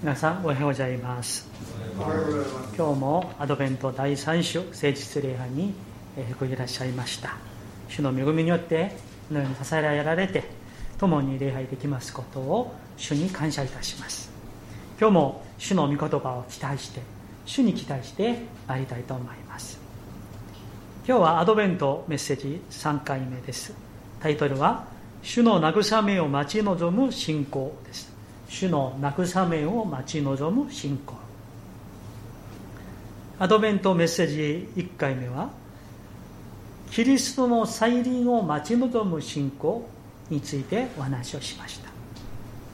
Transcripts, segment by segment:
皆さんおはようございます。今日もアドベント第3週誠実礼拝にごいらっしゃいました。主の恵みによってこのように支えられて共に礼拝できますことを主に感謝いたします。今日も主の御言葉を期待して主に期待してまいりたいと思います。今日はアドベントメッセージ3回目です。タイトルは「主の慰めを待ち望む信仰」です。主の慰めを待ち望む信仰。アドベントメッセージ1回目はキリストの再臨を待ち望む信仰についてお話をしました。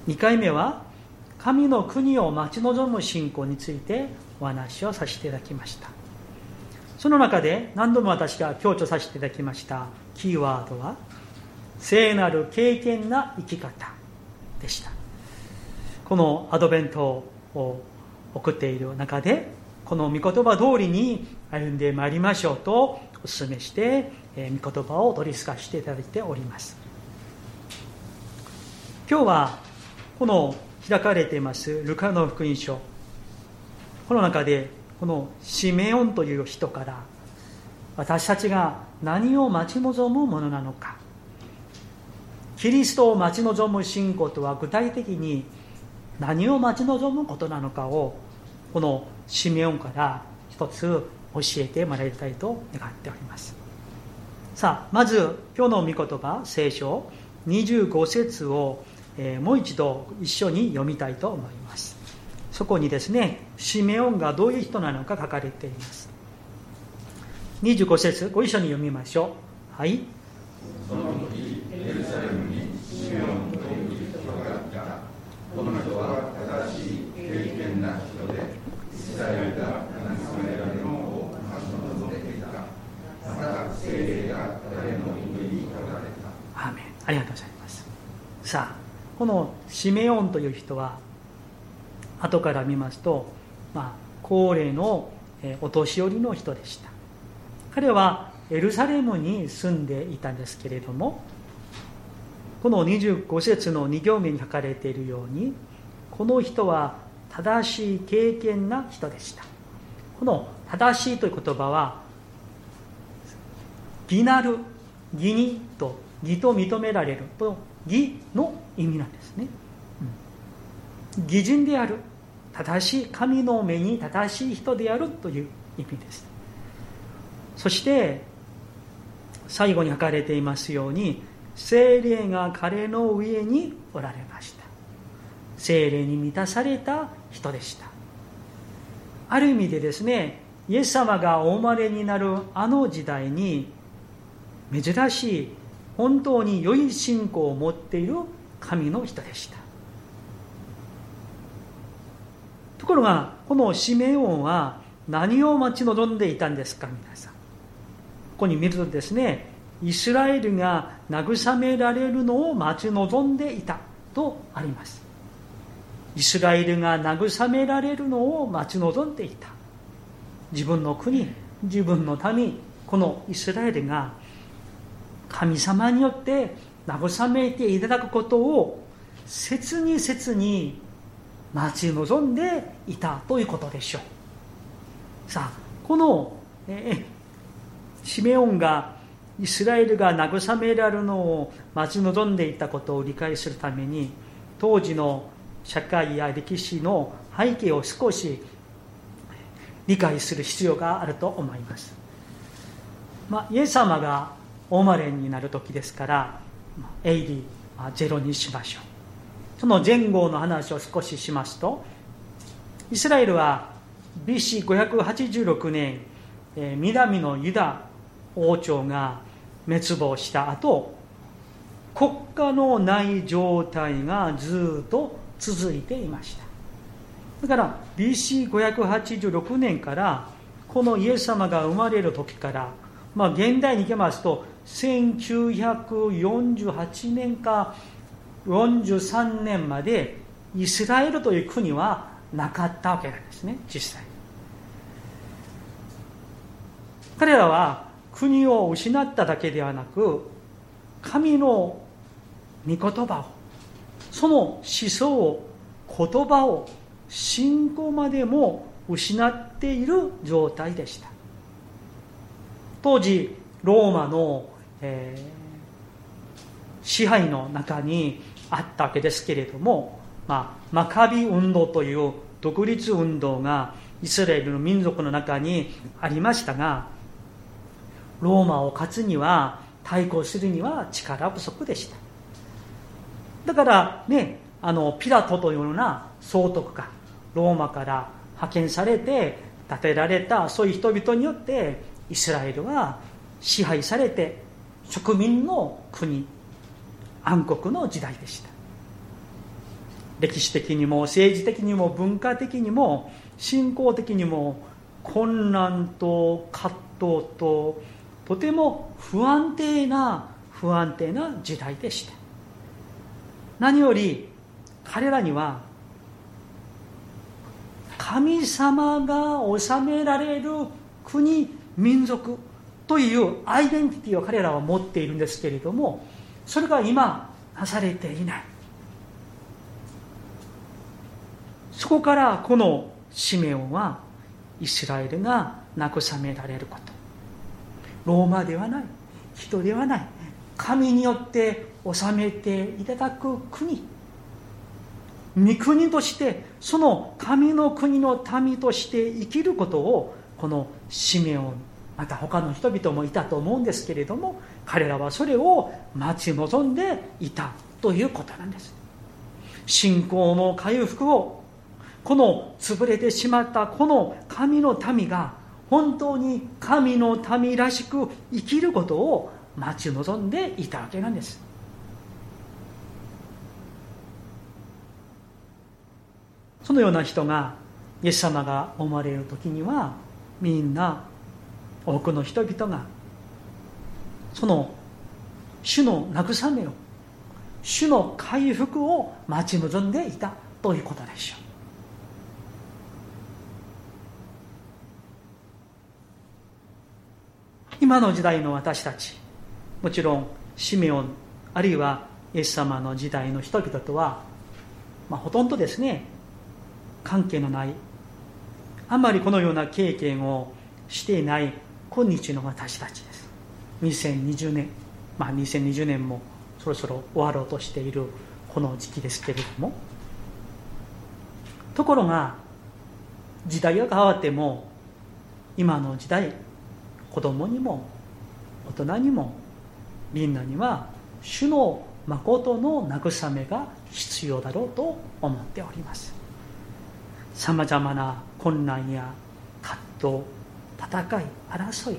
2回目は神の国を待ち望む信仰についてお話をさせていただきました。その中で何度も私が強調させていただきましたキーワードは聖なる経験な生き方でした。このアドベントを送っている中でこの御言葉通りに歩んでまいりましょうとお勧めして、え御言葉を取り透かしていただいております。今日はこの開かれていますルカの福音書。この中でこのシメオンという人から私たちが何を待ち望むものなのか。キリストを待ち望む信仰とは具体的に何を待ち望むことなのかをこのシメオンから一つ教えてもらいたいと願っております。さあまず今日の御言葉聖書25節を、えー、もう一度一緒に読みたいと思います。そこにですねシメオンがどういう人なのか書かれています。25節ご一緒に読みましょう。はい。この人は正しい経験な人でイスラエルが慰められるのを待ち望んでいたまた聖霊が彼の上におられた。アーメンありがとうございますさあこのシメオンという人は後から見ますと、まあ、高齢のお年寄りの人でした。彼はエルサレムに住んでいたんですけれどもこの25節の2行目に書かれているようにこの人は正しい経験な人でした。この正しいという言葉は義なる義にと義と認められると義の意味なんですね、うん、義人である正しい神の目に正しい人であるという意味です。そして最後に書かれていますように精霊が彼の上におられました。精霊に満たされた人でした。ある意味でですねイエス様がお生まれになるあの時代に珍しい本当に良い信仰を持っている神の人でした。ところがこのシメオンは何を待ち望んでいたんですか皆さん。ここに見るとですねイスラエルが慰められるのを待ち望んでいたとあります。イスラエルが慰められるのを待ち望んでいた。自分の国自分の民このイスラエルが神様によって慰めていただくことを切に切に待ち望んでいたということでしょう。さあこの、えシメオンがイスラエルが慰められるのを待ち望んでいたことを理解するために当時の社会や歴史の背景を少し理解する必要があると思います、まあ、イエス様がお生まれになる時ですから AD0 にしましょう。その前後の話を少ししますとイスラエルは BC586 年南のユダ王朝が滅亡した後国家のない状態がずっと続いていました。だから BC586 年からこのイエス様が生まれる時から、まあ、現代に行きますと1948年か43年までイスラエルという国はなかったわけなんですね実際。彼らは国を失っただけではなく神の御言葉をその思想を言葉を信仰までも失っている状態でした。当時ローマの、えー、支配の中にあったわけですけれども、まあ、マカビ運動という独立運動がイスラエルの民族の中にありましたがローマを勝つには対抗するには力不足でした。だからねあのピラトというような総督がローマから派遣されて建てられたそういう人々によってイスラエルは支配されて植民の国暗黒の時代でした。歴史的にも政治的にも文化的にも信仰的にも困難と葛藤ととても不安定な不安定な時代でした。何より彼らには神様が治められる国民族というアイデンティティを彼らは持っているんですけれどもそれが今なされていない。そこからこのシメオンはイスラエルが慰められること。ローマではない人ではない神によって治めていただく国。御国としてその神の国の民として生きることをこのシメオンまた他の人々もいたと思うんですけれども彼らはそれを待ち望んでいたということなんです。信仰の回復をこの潰れてしまったこの神の民が本当に神の民らしく生きることを待ち望んでいたわけなんです。そのような人がイエス様が生まれる時にはみんな多くの人々がその主の慰めを主の回復を待ち望んでいたということでしょう。今の時代の私たちもちろんシメオンあるいはイエス様の時代の人々とは、まあ、ほとんどですね関係のないあんまりこのような経験をしていない今日の私たちです。2020年まあ2020年もそろそろ終わろうとしているこの時期ですけれども。ところが時代が変わっても今の時代子供にも大人にもみんなには主の誠の慰めが必要だろうと思っております。さまざまな困難や葛藤戦い争い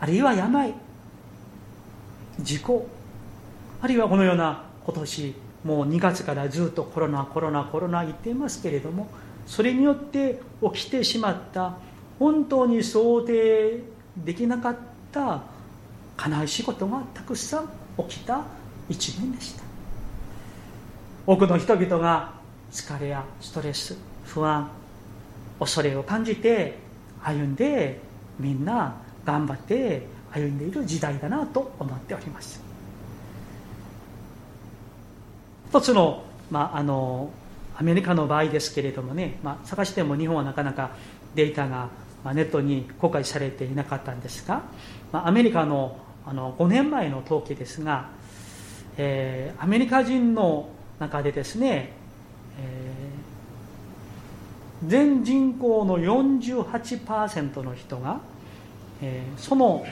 あるいは病事故あるいはこのような今年もう2月からずっとコロナコロナコロナ言っていますけれどもそれによって起きてしまった本当に想定できなかった悲しいことがたくさん起きた一年でした。多くの人々が疲れやストレス不安恐れを感じて歩んでみんな頑張って歩んでいる時代だなと思っております。一つの,、まあ、あのアメリカの場合ですけれどもね、まあ、探しても日本はなかなかデータがまあ、ネットに公開されていなかったんですが、まあ、アメリカのあの5年前の統計ですが、えー、アメリカ人の中でですね、えー、全人口の48%の人が、えー、その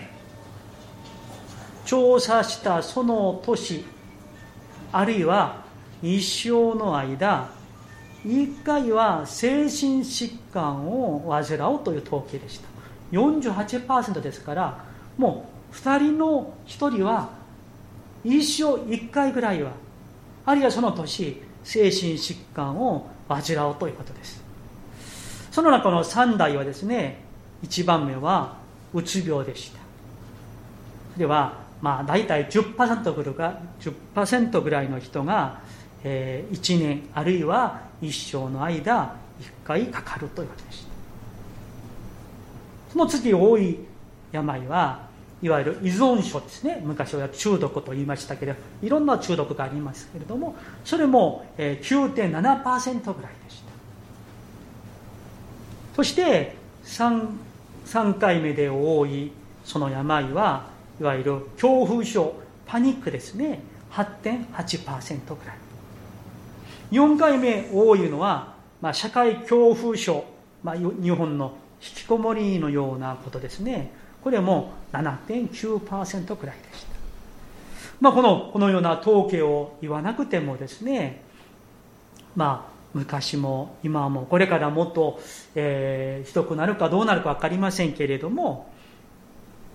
調査したその年あるいは一生の間1回は精神疾患を患うという統計でした。48%ですからもう2人の1人は一生1回ぐらいはあるいはその年精神疾患を患うということです。その中の3代はですね1番目はうつ病でした。ではまあ大体10%ぐらい ,10 ぐらいの人が、えー、1年あるいは一生の間一回かかるというわけでした。その次多い病はいわゆる依存症ですね。昔は中毒と言いましたけどいろんな中毒がありますけれどもそれも9.7%ぐらいでした。そして 3, 3回目で多いその病はいわゆる恐怖症パニックですね。8.8%ぐらい。4回目多いのは、まあ、社会恐怖症、まあ、日本の引きこもりのようなことですねこれも7.9%くらいでした。まあ、この、このような統計を言わなくてもですね、まあ、昔も今もこれからもっと、えー、ひどくなるかどうなるか分かりませんけれども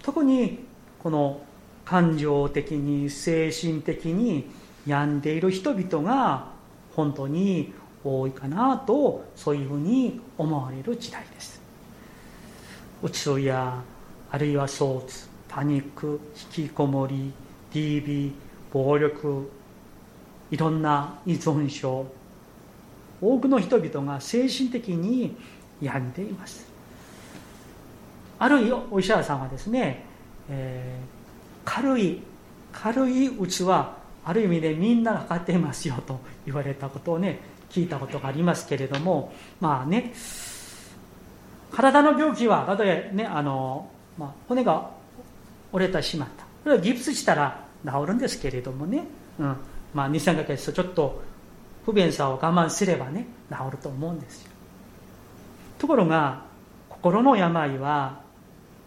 特にこの感情的に精神的に病んでいる人々が本当に多いかなとそういうふうに思われる時代です。うつやあるいは躁うつパニック引きこもり DB 暴力いろんな依存症多くの人々が精神的に病んでいます。あるお医者さんはですね、えー、軽い軽いうつはある意味でみんながかかってますよと言われたことをね聞いたことがありますけれどもまあね体の病気はたとえねあのまあ、骨が折れてしまった。これはギプスしたら治るんですけれどもね、うん。まあ、23ヶ月とちょっと不便さを我慢すればね治ると思うんですよ。ところが心の病は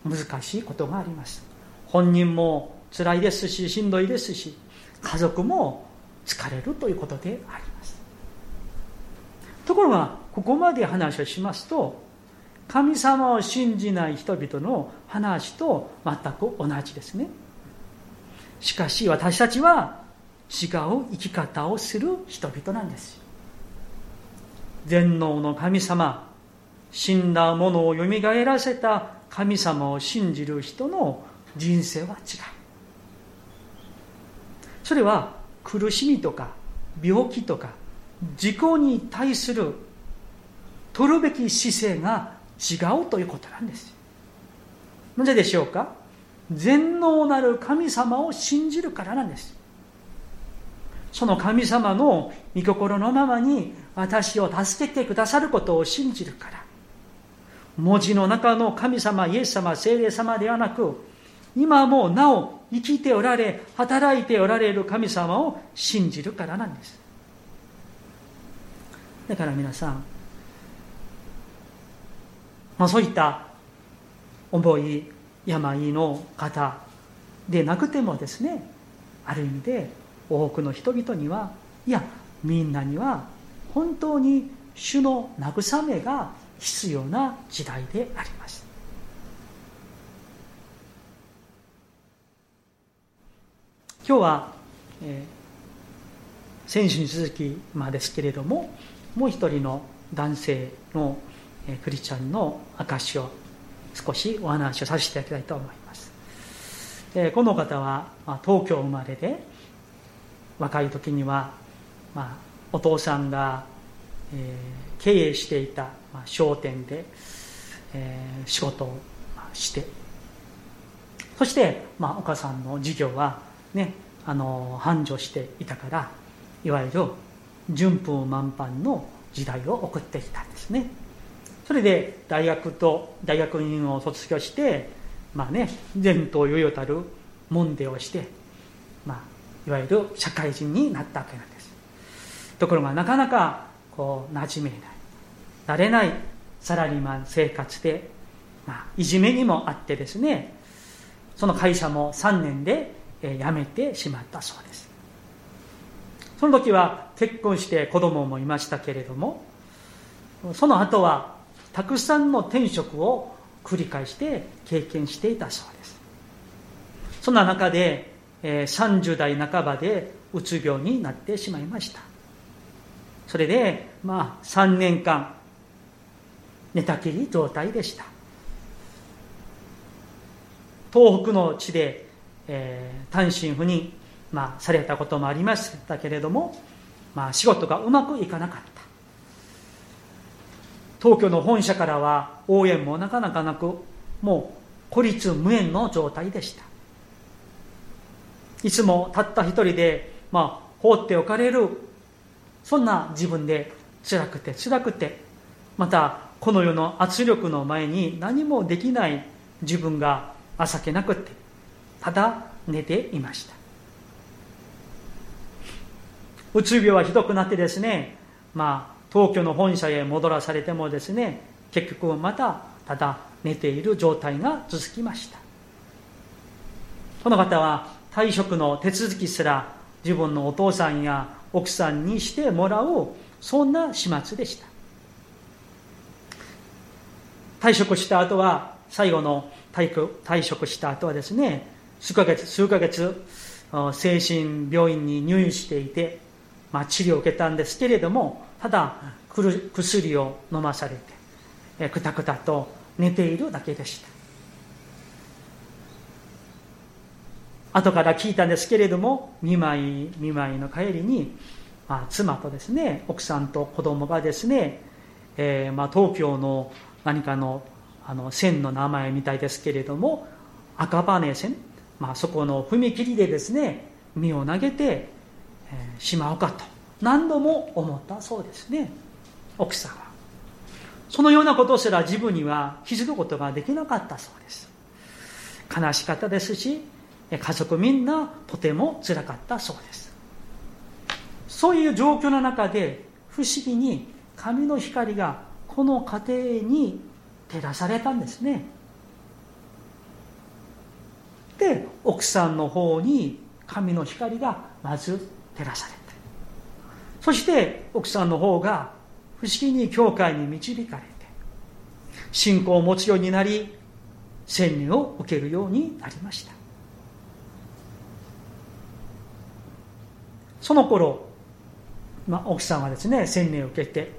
難しいことがあります。本人も辛いですししんどいですし家族も疲れるということでありますところがここまで話をしますと神様を信じない人々の話と全く同じですね。しかし私たちは違う生き方をする人々なんです。全能の神様死んだものをよみがえらせた神様を信じる人の人生は違う。それは苦しみとか病気とか事故に対する取るべき姿勢が違うということなんです。なぜでしょうか？全能なる神様を信じるからなんです。その神様の御心のままに私を助けてくださることを信じるから。文字の中の神様イエス様聖霊様ではなく今もなお生きておられ働いておられる神様を信じるからなんです。だから皆さんまあ、そういった重い病の方でなくてもですねある意味で多くの人々にはいやみんなには本当に主の慰めが必要な時代であります。今日は、えー、先週に続きまですけれどももう一人の男性のえクリスチャンの証を少しお話をさせていただきたいと思います。えこの方はま東京生まれで若い時には、まあ、お父さんが、えー、経営していた、まあ、商店で、えー、仕事をして。そして、まあ、お母さんの事業はねあの繁盛していたからいわゆる順風満帆の時代を送ってきたんですね。それで大学と大学院を卒業してまあね前途悠々たる門出をして、まあ、いわゆる社会人になったわけなんです。ところがなかなかこう馴染めない。慣れないサラリーマン生活で、まあ、いじめにもあってですねその会社も3年で辞めてしまったそうです。その時は結婚して子供もいましたけれどもその後はたくさんの転職を繰り返して経験していたそうです。そんな中で、30代半ばでうつ病になってしまいました。それでまあ3年間寝たきり状態でした。東北の地で、えー、単身赴任、まあ、されたこともありましたけれども、まあ、仕事がうまくいかなかった。東京の本社からは応援もなかなかなくもう孤立無縁の状態でした。いつもたった一人で、まあ、放っておかれるそんな自分で辛くて辛くてまたこの世の圧力の前に何もできない自分が情けなくってただ寝ていました。うつ病はひどくなってですねまあ東京の本社へ戻らされてもですね結局またただ寝ている状態が続きました。この方は退職の手続きすら自分のお父さんや奥さんにしてもらうそんな始末でした。退職した後は最後の退職した後はですね数ヶ月数ヶ月精神病院に入院していて、まあ、治療を受けたんですけれどもただ薬を飲まされてくたくたと寝ているだけでした。後から聞いたんですけれども見舞い見舞いの帰りに、まあ、妻とですね奥さんと子供がですね、えー、まあ、東京の何かのあの線の名前みたいですけれども赤羽線、まあ、そこの踏切でですね身を投げて、しまうかと何度も思ったそうですね。奥さんは。そのようなことすら自分には気づくことができなかったそうです。悲しかったですし家族みんなとてもつらかったそうです。そういう状況の中で不思議に神の光がこの家庭に照らされたんですね。で奥さんの方に神の光がまず照らされたそして奥さんの方が不思議に教会に導かれて信仰を持つようになり洗礼を受けるようになりました。その頃、まあ、奥さんはですね洗礼を受けて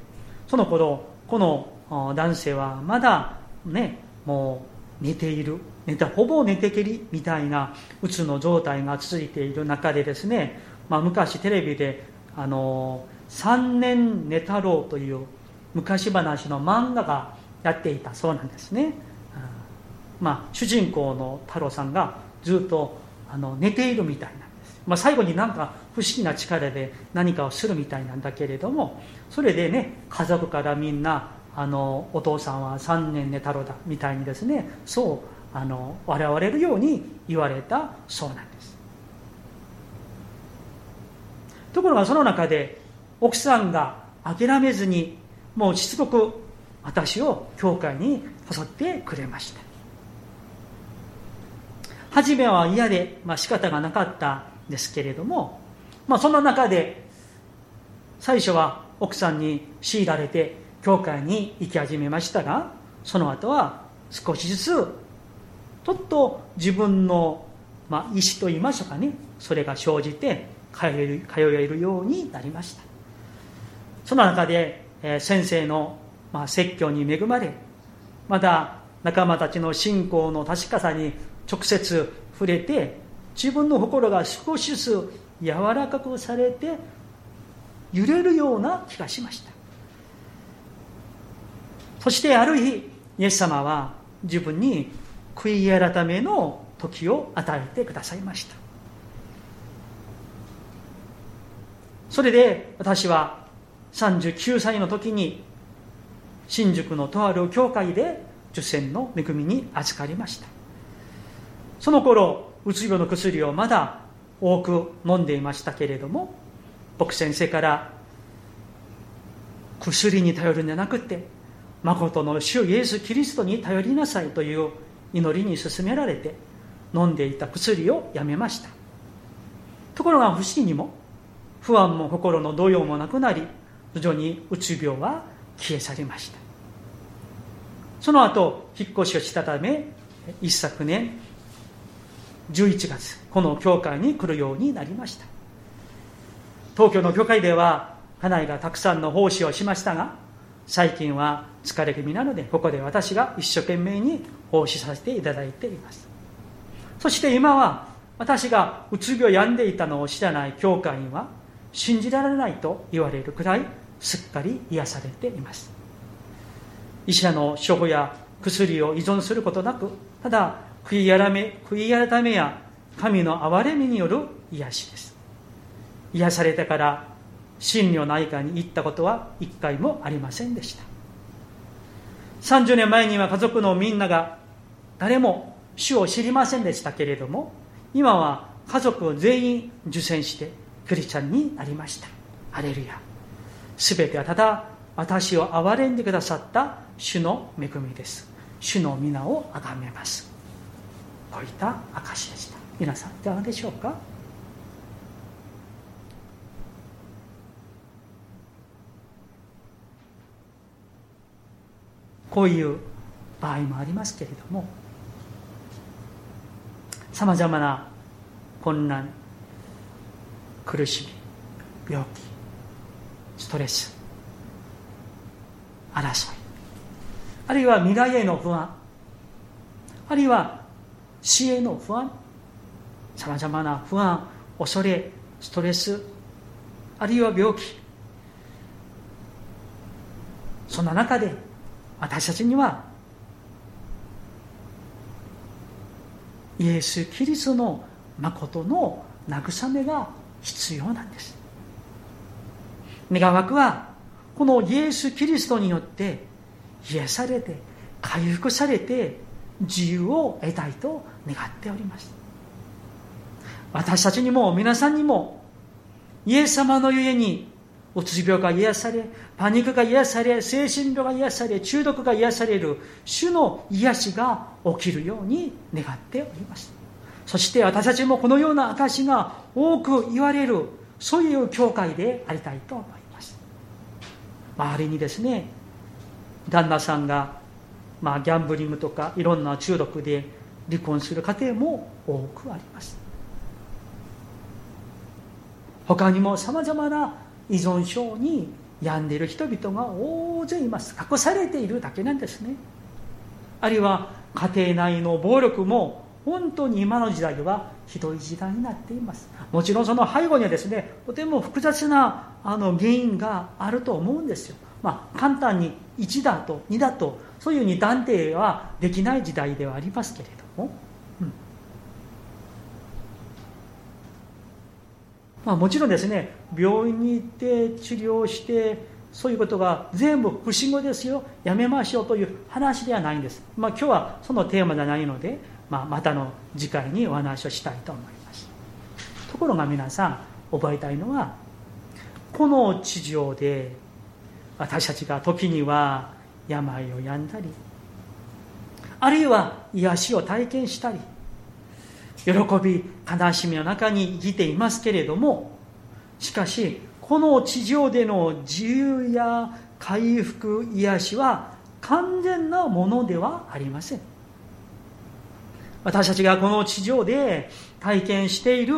その頃この男性はまだねもう寝ている。寝たほぼ寝てけりみたいなうつの状態が続いている中でですね、まあ、昔テレビであの三年寝太郎という昔話の漫画がやっていたそうなんですね、まあ、主人公の太郎さんがずっとあの寝ているみたいなんです、まあ、最後になんか不思議な力で何かをするみたいなんだけれどもそれでね家族からみんなあのお父さんは3年寝太郎だみたいにですねそうあの笑われるように言われたそうなんです。ところがその中で奥さんが諦めずにもうしつこく私を教会に誘ってくれました。初めは嫌で、まあ、仕方がなかったんですけれどもまあ、その中で最初は奥さんに強いられて教会に行き始めましたがその後は少しずつちょっと自分の、まあ、意思と言いましょうかね。それが生じて通える通えるようになりました。その中で、えー、先生の、まあ、説教に恵まれまた仲間たちの信仰の確かさに直接触れて自分の心が少しずつ柔らかくされて揺れるような気がしました。そしてある日イエス様は自分に悔い改めの時を与えてくださいました。それで私は39歳の時に新宿のとある教会で受洗の恵みに預かりました。その頃うつ病の薬をまだ多く飲んでいましたけれども僕先生から薬に頼るんじゃなくて誠の主イエス・キリストに頼りなさいという祈りに勧められて飲んでいた薬をやめました。ところが不思議にも不安も心の動揺もなくなり徐々にうつ病は消え去りました。その後引っ越しをしたため一昨年11月この教会に来るようになりました。東京の教会では家内がたくさんの奉仕をしましたが最近は疲れ気味なのでここで私が一生懸命に奉仕させていただいています。そして今は私がうつ病を病んでいたのを知らない教会員は信じられないと言われるくらいすっかり癒されています。医者の処方や薬を依存することなくただ悔い改め悔い改めや神の憐れみによる癒しです。癒されてから真理内科に行ったことは一回もありませんでした。30年前には家族のみんなが誰も主を知りませんでしたけれども今は家族を全員受洗してクリスチャンになりました。アレルヤ。全てはただ私を憐れんでくださった主の恵みです。主の皆を崇めます。こういった証でした。皆さんいかがでしょうか？こういう場合もありますけれどもさまざまな混乱苦しみ病気ストレス争いあるいは未来への不安あるいは死への不安さまざまな不安恐れストレスあるいは病気そんな中で私たちにはイエス・キリストの誠の慰めが必要なんです。願わくはこのイエス・キリストによって癒されて回復されて自由を得たいと願っております。私たちにも皆さんにもイエス様のゆえにうつ病が癒されパニックが癒され精神病が癒され中毒が癒される主の癒しが起きるように願っております。そして私たちもこのような証が多く言われるそういう教会でありたいと思います。周りにですね旦那さんが、まあ、ギャンブリングとかいろんな中毒で離婚する家庭も多くあります。他にもさまざまな依存症に病んでいる人々が大勢います。隠されているだけなんですね。あるいは家庭内の暴力も本当に今の時代はひどい時代になっています。もちろんその背後にはですねとても複雑なあの原因があると思うんですよ。まあ簡単に1だと2だとそういうふうに断定はできない時代ではありますけれども。まあ、もちろんですね病院に行って治療してそういうことが全部不思議ですよやめましょうという話ではないんです、まあ、今日はそのテーマじゃないので、まあ、またの次回にお話をしたいと思います。ところが皆さん覚えたいのはこの地上で私たちが時には病を病んだりあるいは癒しを体験したり喜び悲しみの中に生きていますけれどもしかしこの地上での自由や回復癒しは完全なものではありません。私たちがこの地上で体験している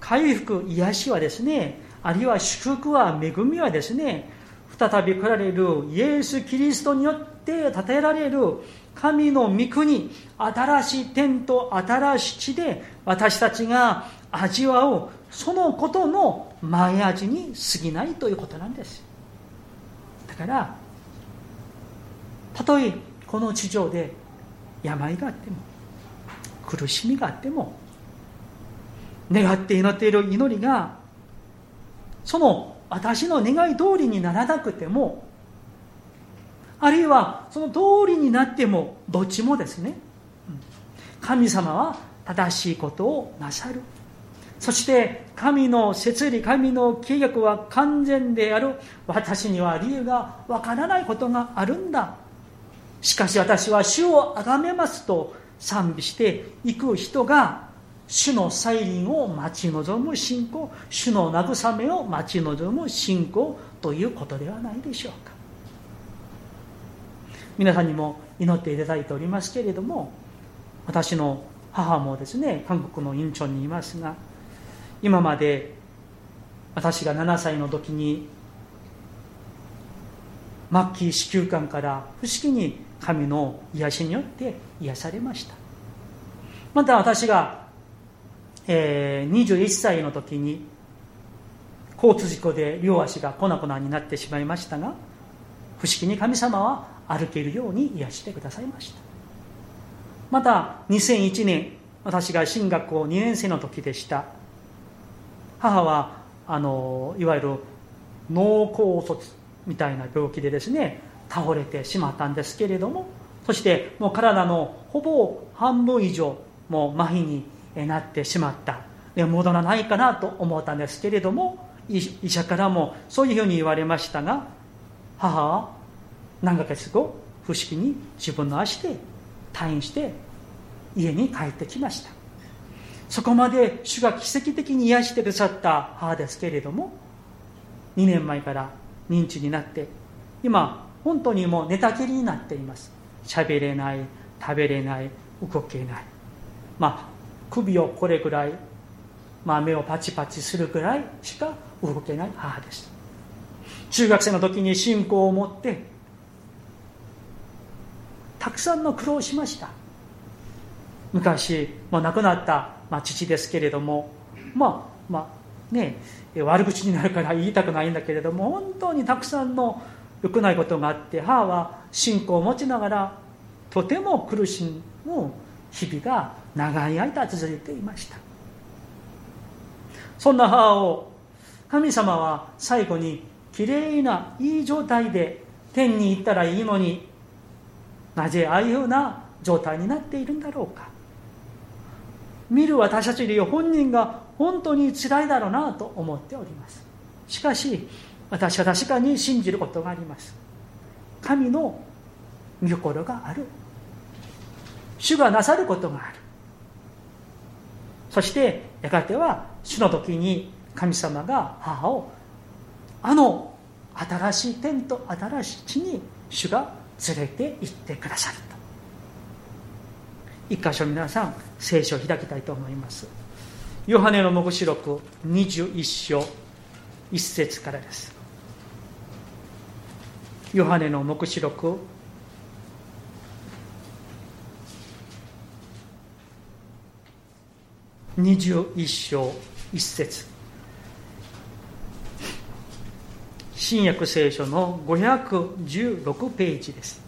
回復癒しはですねあるいは祝福は恵みはですね再び来られるイエス・キリストによって建てられる神の御国新しい天と新しい地で私たちが味わうそのことの前味に過ぎないということなんです。だからたとえこの地上で病があっても苦しみがあっても願って祈っている祈りがその私の願い通りにならなくてもあるいはその通りになってもどっちもですね。神様は正しいことをなさる。そして神の摂理神の計画は完全である。私には理由がわからないことがあるんだ。しかし私は主を崇めますと賛美していく人が主の再臨を待ち望む信仰。主の慰めを待ち望む信仰ということではないでしょうか。皆さんにも祈っていただいておりますけれども私の母もですね韓国のインチョンにいますが今まで私が7歳の時に末期子宮管から不思議に神の癒しによって癒されました。また私が、えー、21歳の時に交通事故で両足が粉々になってしまいましたが不思議に神様は歩けるように癒してくださいました。また2001年私が進学校2年生の時でした。母はあのいわゆる脳梗塞みたいな病気でですね倒れてしまったんですけれどもそしてもう体のほぼ半分以上もう麻痺になってしまった。で戻らないかなと思ったんですけれども医者からもそういうふうに言われましたが母は何ヶ月後不思議に自分の足で退院して家に帰ってきました。そこまで主が奇跡的に癒してくださった母ですけれども2年前から認知になって今本当にもう寝たきりになっています。喋れない食べれない動けない。まあ首をこれぐらい、まあ、目をパチパチするぐらいしか動けない母です中学生の時に信仰を持ってたくさんの苦労をしました。昔、まあ、亡くなった、まあ、父ですけれどもまあまあね悪口になるから言いたくないんだけれども本当にたくさんの良くないことがあって母は信仰を持ちながらとても苦しむ日々が長い間続いていました。そんな母を神様は最後にきれいないい状態で天に行ったらいいのになぜああいうような状態になっているんだろうか。見る私たちより本人が本当につらいだろうなと思っております。しかし私は確かに信じることがあります。神の御心がある。主がなさることがある。そしてやがては主の時に神様が母をあの新しい天と新しい地に主が連れて行ってくださると。一箇所皆さん聖書を開きたいと思います。ヨハネの黙示録21章1節からです。ヨハネの黙示録21章1節。新約聖書の516ページです。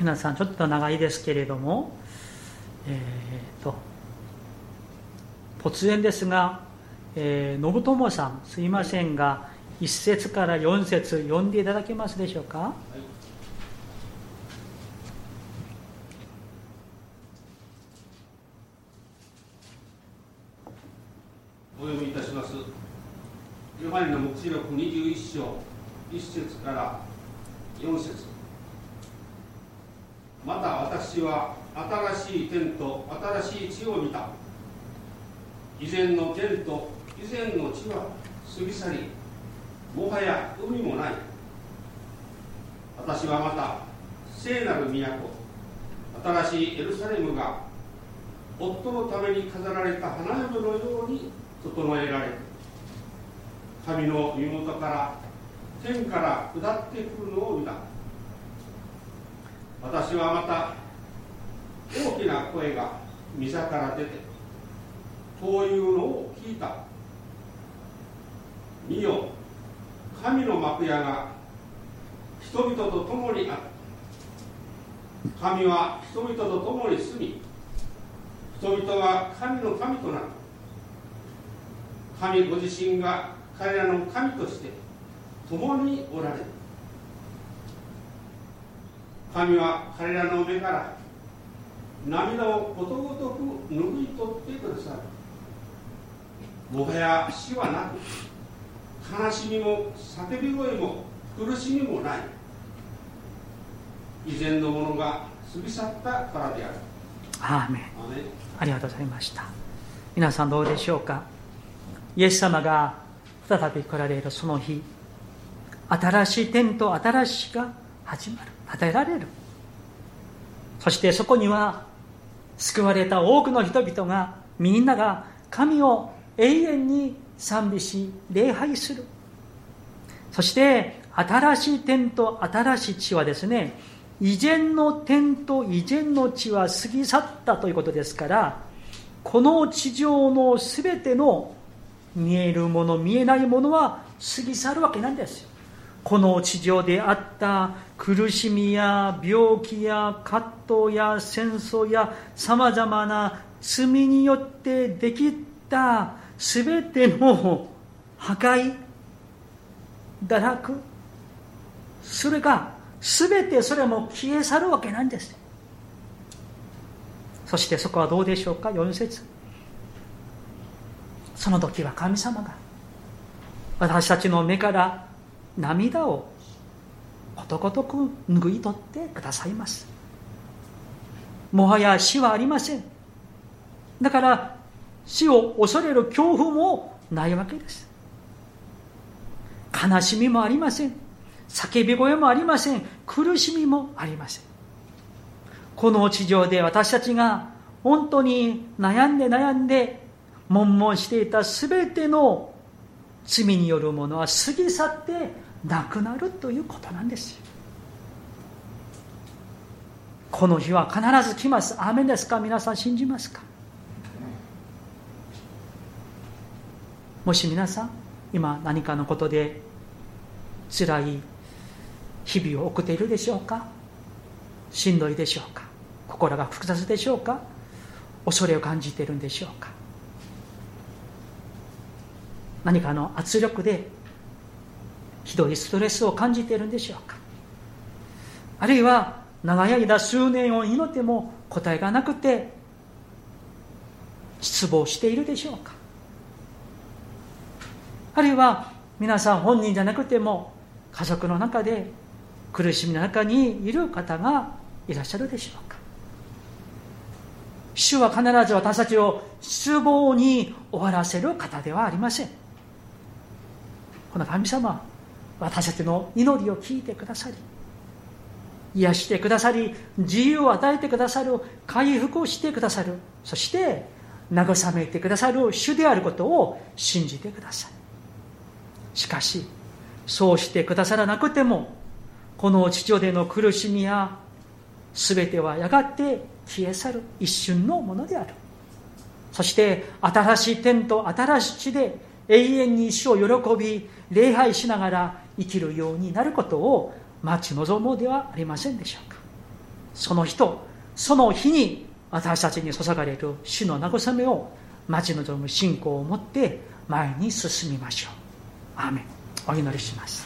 皆さんちょっと長いですけれどもえっ、ー、と突然ですがえー、信友さんすいませんが1節から4節読んでいただけますでしょうか、はい、お読みいたしますヨハネの目視録21章1節から4節。また私は新しい天と新しい地を見た。以前の天と以前の地は過ぎ去りもはや海もない。私はまた聖なる都新しいエルサレムが夫のために飾られた花嫁のように整えられ神の身元から天から下ってくるのを見た。私はまた大きな声が溝から出てこういうのを聞いた。見よ。神の幕屋が人々と共にあった神は人々と共に住み人々は神の神となる。神ご自身が彼らの神として共におられる。神は彼らの目から涙をことごとく拭い取ってくださる。もはや死はなく悲しみも叫び声も苦しみもない。以前のものが過ぎ去ったからである。アーメン。ありがとうございました。皆さんどうでしょうか？イエス様が再び来られるその日新しい天と新しいが始まる。与えられる。そしてそこには救われた多くの人々がみんなが神を永遠に賛美し礼拝する。そして新しい天と新しい地はですね以前の天と以前の地は過ぎ去ったということですからこの地上の全ての見えるもの見えないものは過ぎ去るわけなんですよ。この地上であった苦しみや病気や葛藤や戦争やさまざまな罪によってできた全ての破壊堕落それが全てそれも消え去るわけなんです。そしてそこはどうでしょうか？4節。その時は神様が私たちの目から涙をことごとく拭い取ってくださいます。もはや死はありません。だから死を恐れる恐怖もないわけです。悲しみもありません。叫び声もありません。苦しみもありません。この地上で私たちが本当に悩んで悩んで悶々していた全ての罪によるものは過ぎ去ってなくなるということなんです。この日は必ず来ます。アーメンですか？皆さん信じますか？もし皆さん今何かのことで辛い日々を送っているでしょうか？しんどいでしょうか？心が複雑でしょうか？恐れを感じているんでしょうか？何かの圧力でひどいストレスを感じているんでしょうか？あるいは長い間数年を祈っても答えがなくて失望しているでしょうか？あるいは皆さん本人じゃなくても家族の中で苦しみの中にいる方がいらっしゃるでしょうか？主は必ず私たちを失望に終わらせる方ではありません。この神様私たちの祈りを聞いてくださり癒してくださり自由を与えてくださる回復をしてくださるそして慰めてくださる主であることを信じてくださいしかしそうしてくださらなくてもこの地上での苦しみや全てはやがて消え去る一瞬のものである。そして新しい天と新しい地で永遠に主を喜び礼拝しながら生きるようになることを待ち望もうではありませんでしょうか。その人その日に私たちに注がれる主の慰めを待ち望む信仰を持って前に進みましょう。アーメン。お祈りします。